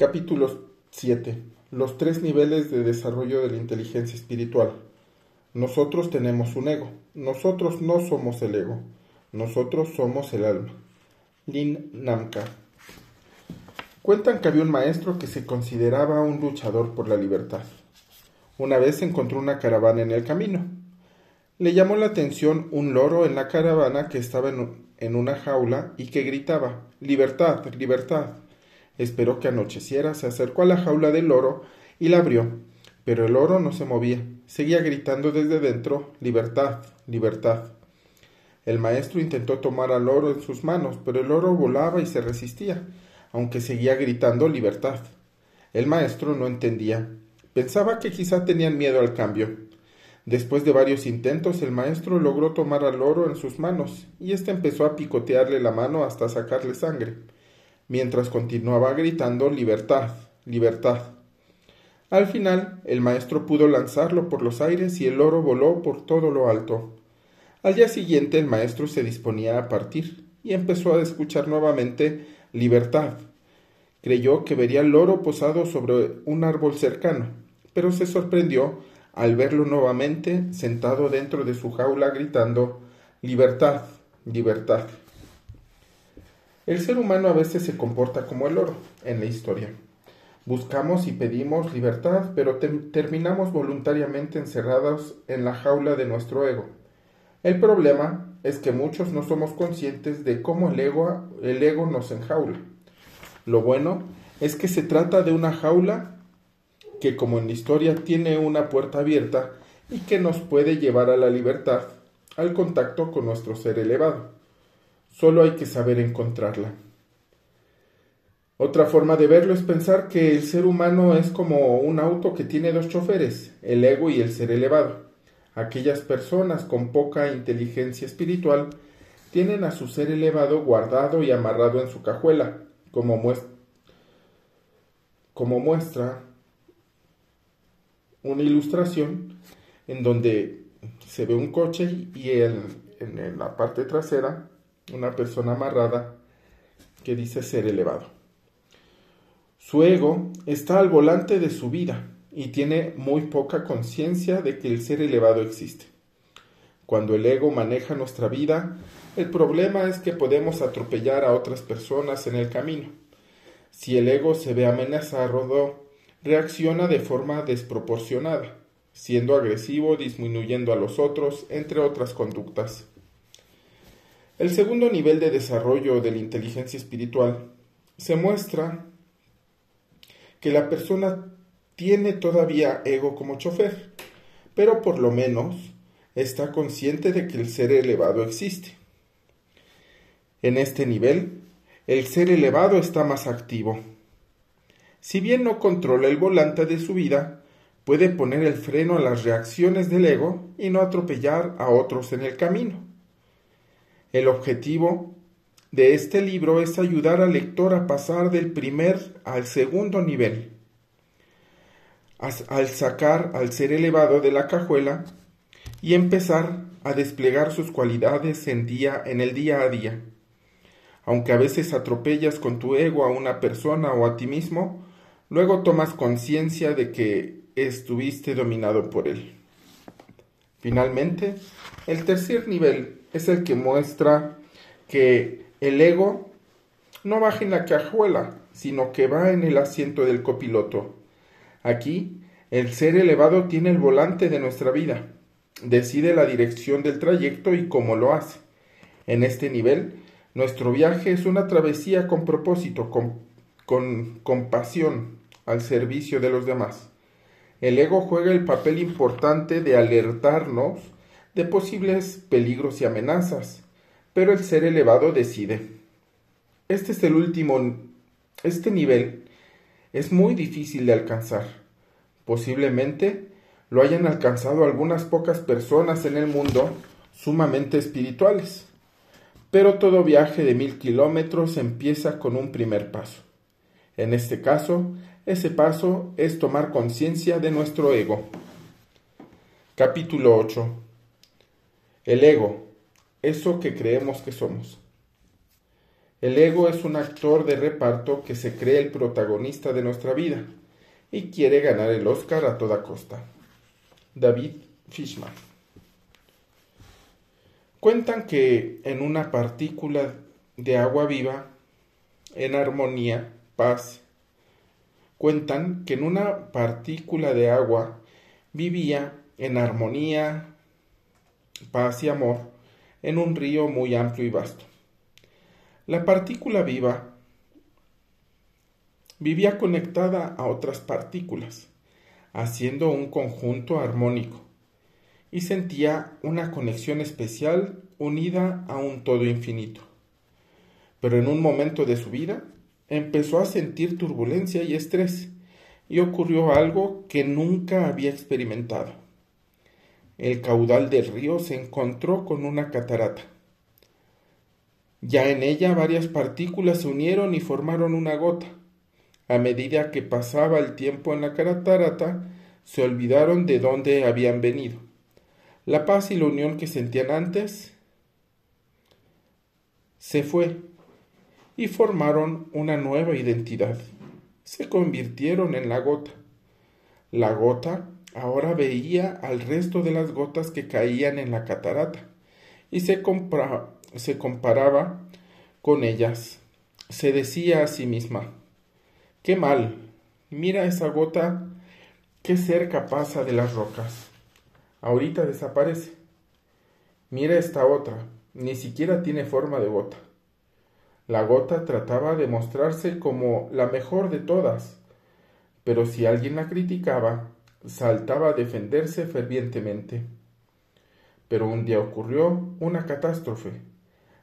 Capítulo 7. Los tres niveles de desarrollo de la inteligencia espiritual. Nosotros tenemos un ego. Nosotros no somos el ego. Nosotros somos el alma. Lin Namka. Cuentan que había un maestro que se consideraba un luchador por la libertad. Una vez encontró una caravana en el camino. Le llamó la atención un loro en la caravana que estaba en, una jaula y que gritaba Libertad, libertad. Esperó que anocheciera, se acercó a la jaula del loro y la abrió. Pero el loro no se movía, seguía gritando desde dentro Libertad, libertad. El maestro intentó tomar al loro en sus manos, pero el loro volaba y se resistía, aunque seguía gritando Libertad. El maestro no entendía. Pensaba que quizá tenían miedo al cambio. Después de varios intentos, el maestro logró tomar al loro en sus manos, y éste empezó a picotearle la mano hasta sacarle sangre, mientras continuaba gritando Libertad, libertad. Al final, el maestro pudo lanzarlo por los aires y el loro voló por todo lo alto. Al día siguiente el maestro se disponía a partir y empezó a escuchar nuevamente Libertad. Creyó que vería el loro posado sobre un árbol cercano, pero se sorprendió al verlo nuevamente sentado dentro de su jaula gritando Libertad, libertad. El ser humano a veces se comporta como el oro en la historia. Buscamos y pedimos libertad, pero terminamos voluntariamente encerrados en la jaula de nuestro ego. El problema es que muchos no somos conscientes de cómo el ego, nos enjaula. Lo bueno es que se trata de una jaula que como en la historia tiene una puerta abierta y que nos puede llevar a la libertad, al contacto con nuestro ser elevado. Solo hay que saber encontrarla. Otra forma de verlo es pensar que el ser humano es como un auto que tiene dos choferes, el ego y el ser elevado. Aquellas personas con poca inteligencia espiritual tienen a su ser elevado guardado y amarrado en su cajuela, como, muestra, como muestra una ilustración en donde se ve un coche y en la parte trasera una persona amarrada que dice ser elevado. Su ego está al volante de su vida y tiene muy poca conciencia de que el ser elevado existe. Cuando el ego maneja nuestra vida, el problema es que podemos atropellar a otras personas en el camino. Si el ego se ve amenazado, reacciona de forma desproporcionada, siendo agresivo, disminuyendo a los otros, entre otras conductas. El segundo nivel de desarrollo de la inteligencia espiritual se muestra que la persona tiene todavía ego como chofer, pero por lo menos está consciente de que el ser elevado existe. En este nivel, el ser elevado está más activo, si bien no controla el volante de su vida, puede poner el freno a las reacciones del ego y no atropellar a otros en el camino. El objetivo de este libro es ayudar al lector a pasar del primer al segundo nivel, al sacar al ser elevado de la cajuela y empezar a desplegar sus cualidades en, día, en el día a día. Aunque a veces atropellas con tu ego a una persona o a ti mismo, Luego tomas conciencia de que estuviste dominado por él. Finalmente, el tercer nivel es el que muestra que el ego no baja en la cajuela, sino que va en el asiento del copiloto. Aquí, el ser elevado tiene el volante de nuestra vida, decide la dirección del trayecto y cómo lo hace. En este nivel, nuestro viaje es una travesía con propósito, con, con compasión, al servicio de los demás. El ego juega el papel importante de alertarnos de posibles peligros y amenazas, pero el ser elevado decide. Este es el último, este nivel es muy difícil de alcanzar. Posiblemente lo hayan alcanzado algunas pocas personas en el mundo sumamente espirituales. Pero todo viaje de mil kilómetros empieza con un primer paso. En este caso, ese paso es tomar conciencia de nuestro ego. Capítulo 8. El ego, eso que creemos que somos. El ego es un actor de reparto que se cree el protagonista de nuestra vida y quiere ganar el Oscar a toda costa. David Fishman. Cuentan que en una partícula de agua viva, en armonía, paz, cuentan que en una partícula de agua vivía en armonía, paz y amor en un río muy amplio y vasto. La partícula viva vivía conectada a otras partículas, haciendo un conjunto armónico, y sentía una conexión especial unida a un todo infinito. Pero en un momento de su vida empezó a sentir turbulencia y estrés, y ocurrió algo que nunca había experimentado. El caudal del río se encontró con una catarata. Ya en ella varias partículas se unieron y formaron una gota. A medida que pasaba el tiempo en la catarata, se olvidaron de dónde habían venido. La paz y la unión que sentían antes se fue y formaron una nueva identidad. Se convirtieron en la gota. La gota ahora veía al resto de las gotas que caían en la catarata y se, se comparaba con ellas. Se decía a sí misma, qué mal, mira esa gota qué cerca pasa de las rocas. Ahorita desaparece. Mira esta otra, ni siquiera tiene forma de gota. La gota trataba de mostrarse como la mejor de todas, pero si alguien la criticaba, saltaba a defenderse fervientemente. Pero un día ocurrió una catástrofe.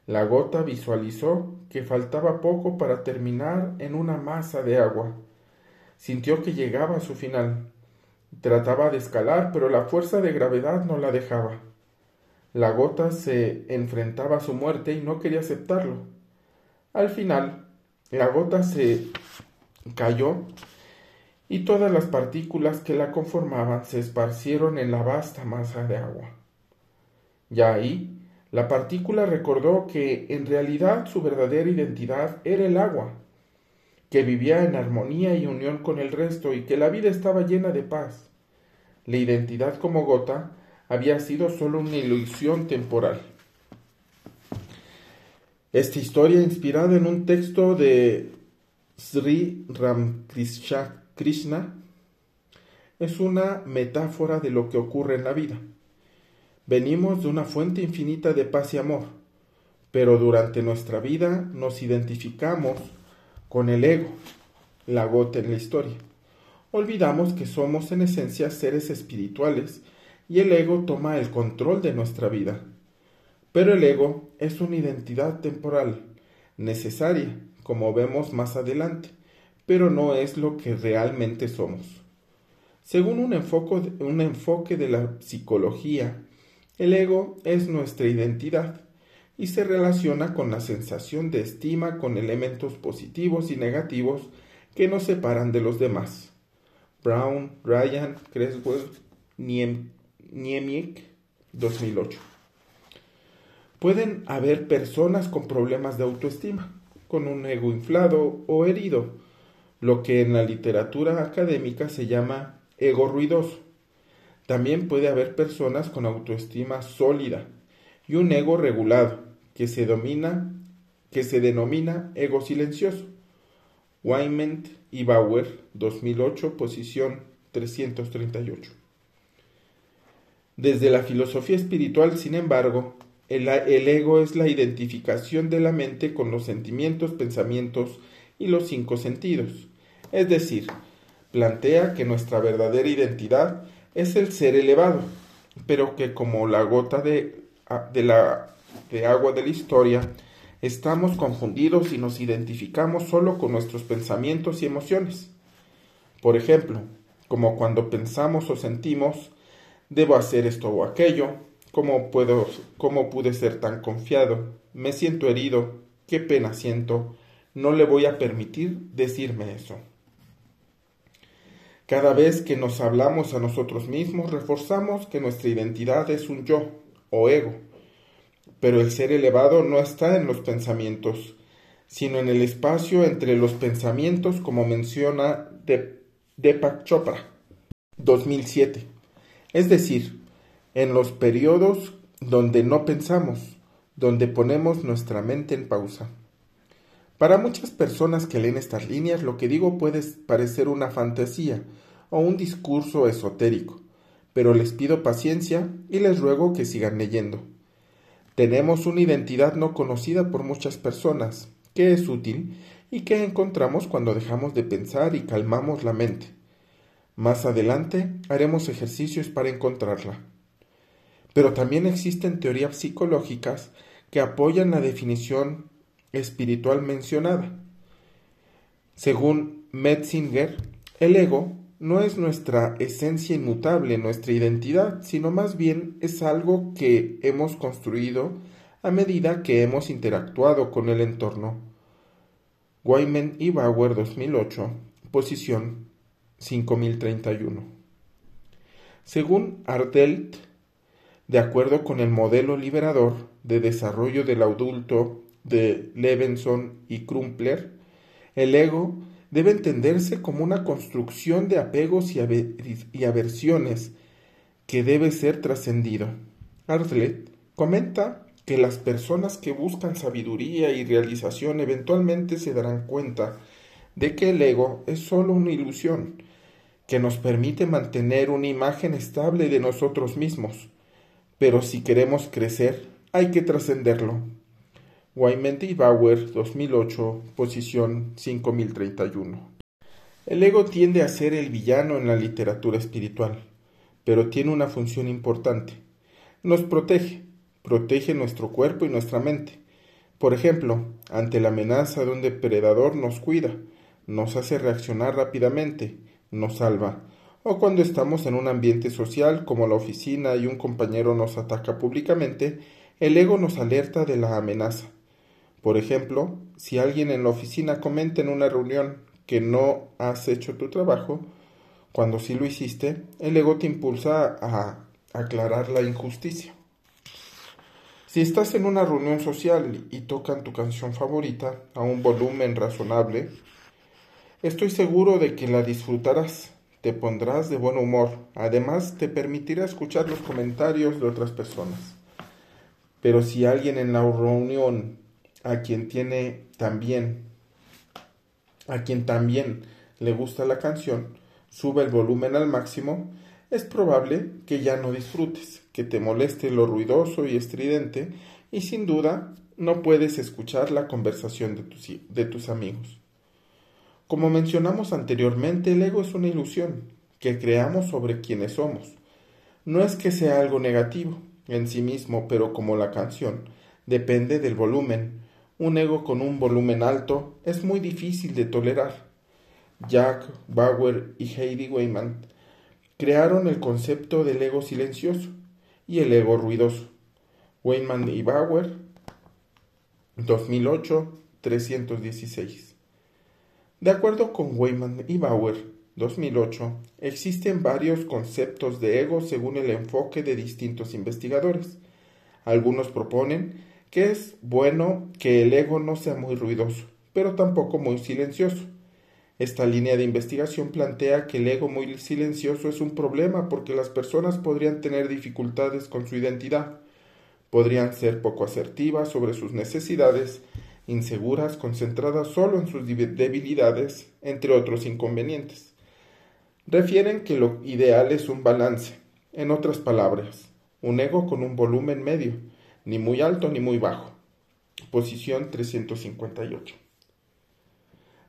La gota visualizó que faltaba poco para terminar en una masa de agua. Sintió que llegaba a su final. Trataba de escalar, pero la fuerza de gravedad no la dejaba. La gota se enfrentaba a su muerte y no quería aceptarlo. Al final, la gota se cayó y todas las partículas que la conformaban se esparcieron en la vasta masa de agua. Ya ahí, la partícula recordó que en realidad su verdadera identidad era el agua, que vivía en armonía y unión con el resto y que la vida estaba llena de paz. La identidad como gota había sido solo una ilusión temporal. Esta historia, inspirada en un texto de Sri Ramakrishna Krishna es una metáfora de lo que ocurre en la vida. Venimos de una fuente infinita de paz y amor, pero durante nuestra vida nos identificamos con el ego, la gota en la historia. Olvidamos que somos en esencia seres espirituales y el ego toma el control de nuestra vida. Pero el ego es una identidad temporal, necesaria, como vemos más adelante, pero no es lo que realmente somos. Según un enfoque, un enfoque de la psicología, el ego es nuestra identidad y se relaciona con la sensación de estima con elementos positivos y negativos que nos separan de los demás. Brown, Ryan, Creswell, Niemiec, 2008. Pueden haber personas con problemas de autoestima, con un ego inflado o herido, lo que en la literatura académica se llama ego ruidoso. También puede haber personas con autoestima sólida y un ego regulado, que se, denomina ego silencioso. Wyment y Bauer, 2008, posición 338. Desde la filosofía espiritual, sin embargo, el, ego es la identificación de la mente con los sentimientos, pensamientos y los cinco sentidos. Es decir, plantea que nuestra verdadera identidad es el ser elevado, pero que como la gota de, de, la, de agua de la historia, estamos confundidos y nos identificamos solo con nuestros pensamientos y emociones. Por ejemplo, como cuando pensamos o sentimos, debo hacer esto o aquello, ¿cómo, puedo, cómo pude ser tan confiado? Me siento herido, qué pena siento, no le voy a permitir decirme eso. Cada vez que nos hablamos a nosotros mismos, reforzamos que nuestra identidad es un yo o ego. Pero el ser elevado no está en los pensamientos, sino en el espacio entre los pensamientos, como menciona Deepak Chopra, 2007. Es decir, en los periodos donde no pensamos, donde ponemos nuestra mente en pausa. Para muchas personas que leen estas líneas, lo que digo puede parecer una fantasía o un discurso esotérico, pero les pido paciencia y les ruego que sigan leyendo. Tenemos una identidad no conocida por muchas personas, que es útil y que encontramos cuando dejamos de pensar y calmamos la mente. Más adelante haremos ejercicios para encontrarla. Pero también existen teorías psicológicas que apoyan la definición espiritual mencionada. Según Metzinger, el ego no es nuestra esencia inmutable, nuestra identidad, sino más bien es algo que hemos construido a medida que hemos interactuado con el entorno. Wyman y Bauer 2008, posición 5031. Según Ardelt, de acuerdo con el modelo liberador de desarrollo del adulto de Levenson y Krumpler, el ego debe entenderse como una construcción de apegos y, aversiones que debe ser trascendido. Ardlet comenta que las personas que buscan sabiduría y realización eventualmente se darán cuenta de que el ego es sólo una ilusión que nos permite mantener una imagen estable de nosotros mismos. Pero si queremos crecer, hay que trascenderlo. Y Bauer, 2008, posición 5031. El ego tiende a ser el villano en la literatura espiritual, pero tiene una función importante. Nos protege, protege nuestro cuerpo y nuestra mente. Por ejemplo, ante la amenaza de un depredador nos cuida, nos hace reaccionar rápidamente, nos salva, o cuando estamos en un ambiente social como la oficina y un compañero nos ataca públicamente, el ego nos alerta de la amenaza por ejemplo, si alguien en la oficina comenta en una reunión que no has hecho tu trabajo, cuando sí lo hiciste, el ego te impulsa a aclarar la injusticia. Si estás en una reunión social y tocan tu canción favorita a un volumen razonable, estoy seguro de que la disfrutarás, te pondrás de buen humor, además te permitirá escuchar los comentarios de otras personas. Pero si alguien en la reunión a quien tiene también, a quien también le gusta la canción, sube el volumen al máximo, es probable que ya no disfrutes, que te moleste lo ruidoso y estridente y sin duda no puedes escuchar la conversación de tus, de tus amigos. Como mencionamos anteriormente, el ego es una ilusión que creamos sobre quienes somos. No es que sea algo negativo en sí mismo, pero como la canción, depende del volumen, un ego con un volumen alto es muy difícil de tolerar. Jack Bauer y Heidi Weyman crearon el concepto del ego silencioso y el ego ruidoso. Weyman y Bauer, 2008, 316. De acuerdo con Weyman y Bauer, 2008, existen varios conceptos de ego según el enfoque de distintos investigadores. Algunos proponen que es bueno que el ego no sea muy ruidoso, pero tampoco muy silencioso. Esta línea de investigación plantea que el ego muy silencioso es un problema porque las personas podrían tener dificultades con su identidad, podrían ser poco asertivas sobre sus necesidades, inseguras, concentradas solo en sus debilidades, entre otros inconvenientes. Refieren que lo ideal es un balance, en otras palabras, un ego con un volumen medio, ni muy alto ni muy bajo. Posición 358.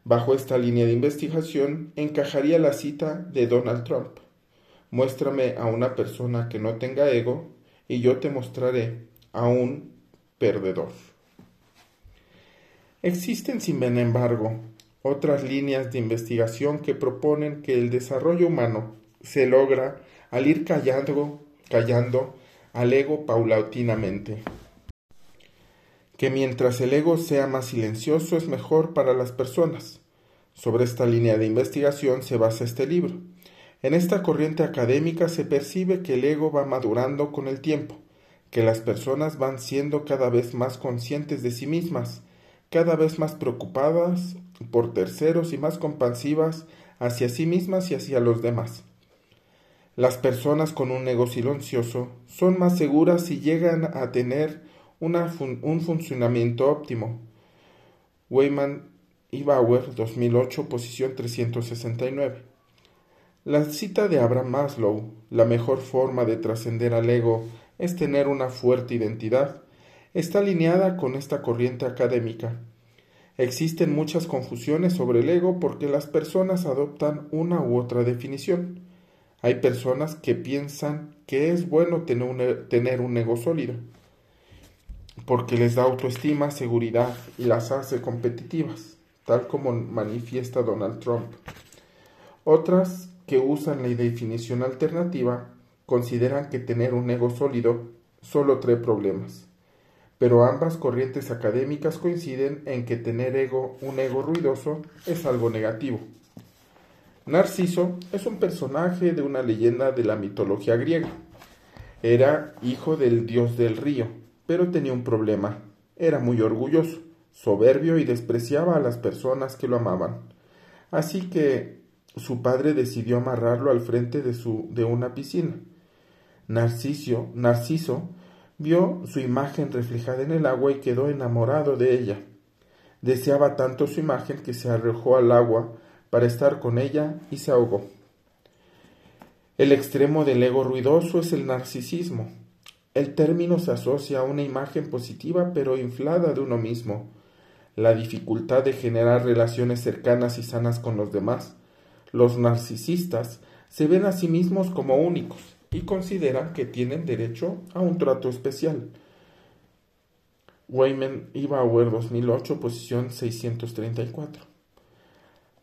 Bajo esta línea de investigación encajaría la cita de Donald Trump. Muéstrame a una persona que no tenga ego y yo te mostraré a un perdedor. Existen, sin embargo, otras líneas de investigación que proponen que el desarrollo humano se logra al ir callando, callando al ego paulatinamente. Que mientras el ego sea más silencioso es mejor para las personas. Sobre esta línea de investigación se basa este libro. En esta corriente académica se percibe que el ego va madurando con el tiempo, que las personas van siendo cada vez más conscientes de sí mismas, cada vez más preocupadas por terceros y más compasivas hacia sí mismas y hacia los demás. Las personas con un ego silencioso son más seguras y llegan a tener un funcionamiento óptimo. Weyman y Bauer, 2008, posición 369. La cita de Abraham Maslow, la mejor forma de trascender al ego es tener una fuerte identidad, está alineada con esta corriente académica. Existen muchas confusiones sobre el ego porque las personas adoptan una u otra definición. Hay personas que piensan que es bueno tener un, e, tener un ego sólido, porque les da autoestima, seguridad y las hace competitivas, tal como manifiesta Donald Trump. Otras que usan la definición alternativa consideran que tener un ego sólido solo trae problemas. Pero ambas corrientes académicas coinciden en que tener ego, un ego ruidoso, es algo negativo. Narciso es un personaje de una leyenda de la mitología griega. Era hijo del dios del río, pero tenía un problema. Era muy orgulloso, soberbio y despreciaba a las personas que lo amaban. Así que su padre decidió amarrarlo al frente de, su, de una piscina Narciso, Narciso vio su imagen reflejada en el agua y quedó enamorado de ella. Deseaba tanto su imagen que se arrojó al agua para estar con ella y se ahogó. El extremo del ego ruidoso es el narcisismo. El término se asocia a una imagen positiva pero inflada de uno mismo, la dificultad de generar relaciones cercanas y sanas con los demás. Los narcisistas se ven a sí mismos como únicos, y consideran que tienen derecho a un trato especial. Weyman y Bauer 2008, posición 634.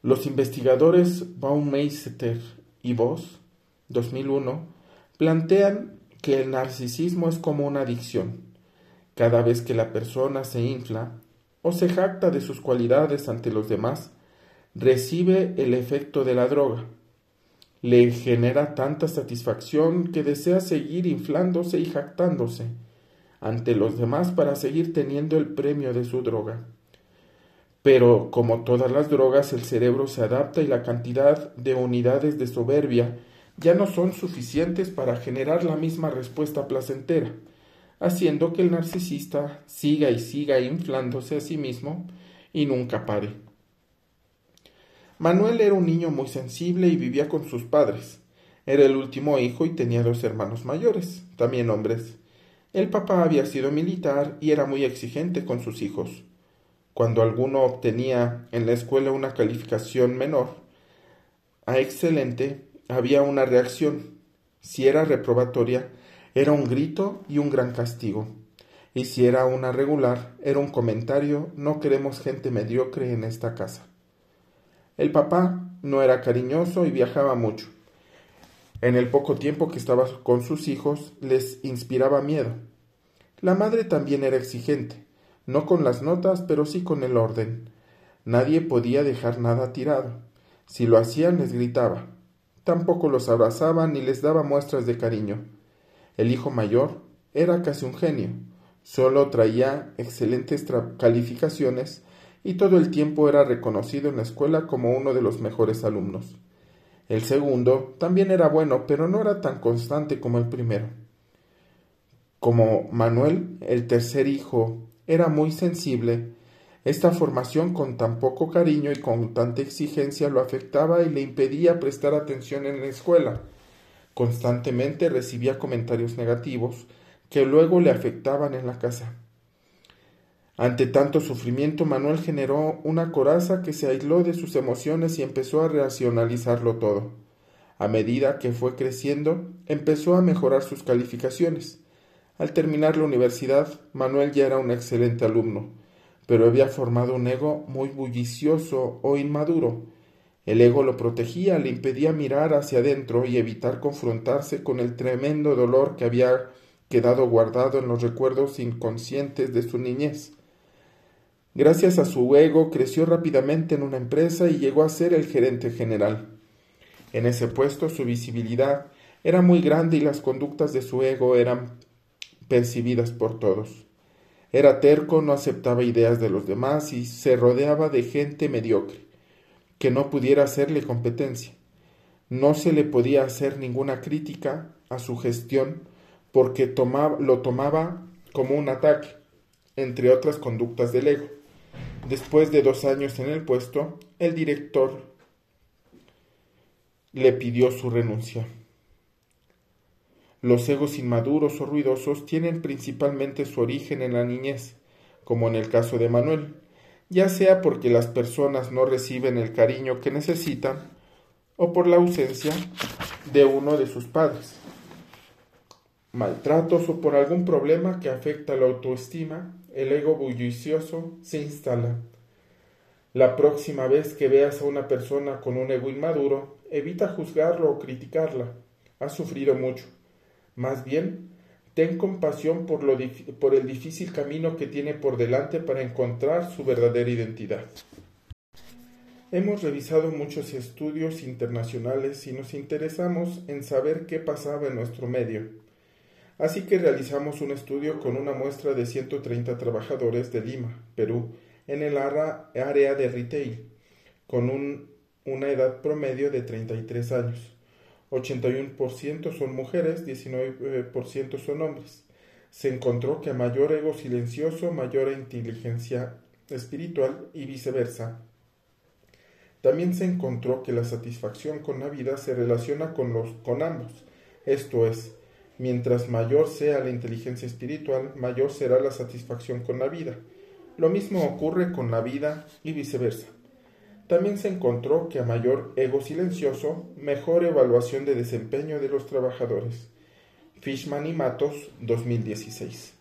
Los investigadores Baumeister y Voss 2001 plantean que el narcisismo es como una adicción. Cada vez que la persona se infla o se jacta de sus cualidades ante los demás, recibe el efecto de la droga, le genera tanta satisfacción que desea seguir inflándose y jactándose ante los demás para seguir teniendo el premio de su droga. Pero, como todas las drogas, el cerebro se adapta y la cantidad de unidades de soberbia ya no son suficientes para generar la misma respuesta placentera, haciendo que el narcisista siga y siga inflándose a sí mismo y nunca pare. Manuel era un niño muy sensible y vivía con sus padres. Era el último hijo y tenía dos hermanos mayores, también hombres. El papá había sido militar y era muy exigente con sus hijos. Cuando alguno obtenía en la escuela una calificación menor a excelente, había una reacción. Si era reprobatoria, era un grito y un gran castigo. Y si era una regular, era un comentario, no queremos gente mediocre en esta casa. El papá no era cariñoso y viajaba mucho. En el poco tiempo que estaba con sus hijos les inspiraba miedo. La madre también era exigente, no con las notas, pero sí con el orden. Nadie podía dejar nada tirado. Si lo hacían les gritaba. Tampoco los abrazaba ni les daba muestras de cariño. El hijo mayor era casi un genio. Solo traía excelentes calificaciones y todo el tiempo era reconocido en la escuela como uno de los mejores alumnos. El segundo también era bueno, pero no era tan constante como el primero. Como Manuel, el tercer hijo, era muy sensible, esta formación con tan poco cariño y con tanta exigencia lo afectaba y le impedía prestar atención en la escuela. Constantemente recibía comentarios negativos que luego le afectaban en la casa. Ante tanto sufrimiento, Manuel generó una coraza que se aisló de sus emociones y empezó a racionalizarlo todo. A medida que fue creciendo, empezó a mejorar sus calificaciones. Al terminar la universidad, Manuel ya era un excelente alumno, pero había formado un ego muy bullicioso o inmaduro. El ego lo protegía, le impedía mirar hacia adentro y evitar confrontarse con el tremendo dolor que había quedado guardado en los recuerdos inconscientes de su niñez. Gracias a su ego creció rápidamente en una empresa y llegó a ser el gerente general. En ese puesto su visibilidad era muy grande y las conductas de su ego eran percibidas por todos. Era terco, no aceptaba ideas de los demás y se rodeaba de gente mediocre, que no pudiera hacerle competencia. No se le podía hacer ninguna crítica a su gestión porque lo tomaba como un ataque, entre otras conductas del ego. Después de dos años en el puesto, el director le pidió su renuncia. Los egos inmaduros o ruidosos tienen principalmente su origen en la niñez, como en el caso de Manuel, ya sea porque las personas no reciben el cariño que necesitan o por la ausencia de uno de sus padres, maltratos o por algún problema que afecta la autoestima, el ego bullicioso se instala. La próxima vez que veas a una persona con un ego inmaduro, evita juzgarlo o criticarla. Ha sufrido mucho. Más bien, ten compasión por, por el difícil camino que tiene por delante para encontrar su verdadera identidad. Hemos revisado muchos estudios internacionales y nos interesamos en saber qué pasaba en nuestro medio. Así que realizamos un estudio con una muestra de 130 trabajadores de Lima, Perú, en el área de retail, con una edad promedio de 33 años. 81% son mujeres, 19% son hombres. Se encontró que mayor ego silencioso, mayor inteligencia espiritual y viceversa. También se encontró que la satisfacción con la vida se relaciona con, los, con ambos. Esto es, mientras mayor sea la inteligencia espiritual, mayor será la satisfacción con la vida. Lo mismo ocurre con la vida y viceversa. También se encontró que a mayor ego silencioso, mejor evaluación de desempeño de los trabajadores. Fishman y Matos, 2016.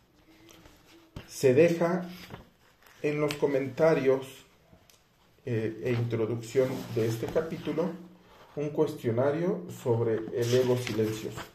Se deja en los comentarios eh, e introducción de este capítulo un cuestionario sobre el ego silencioso.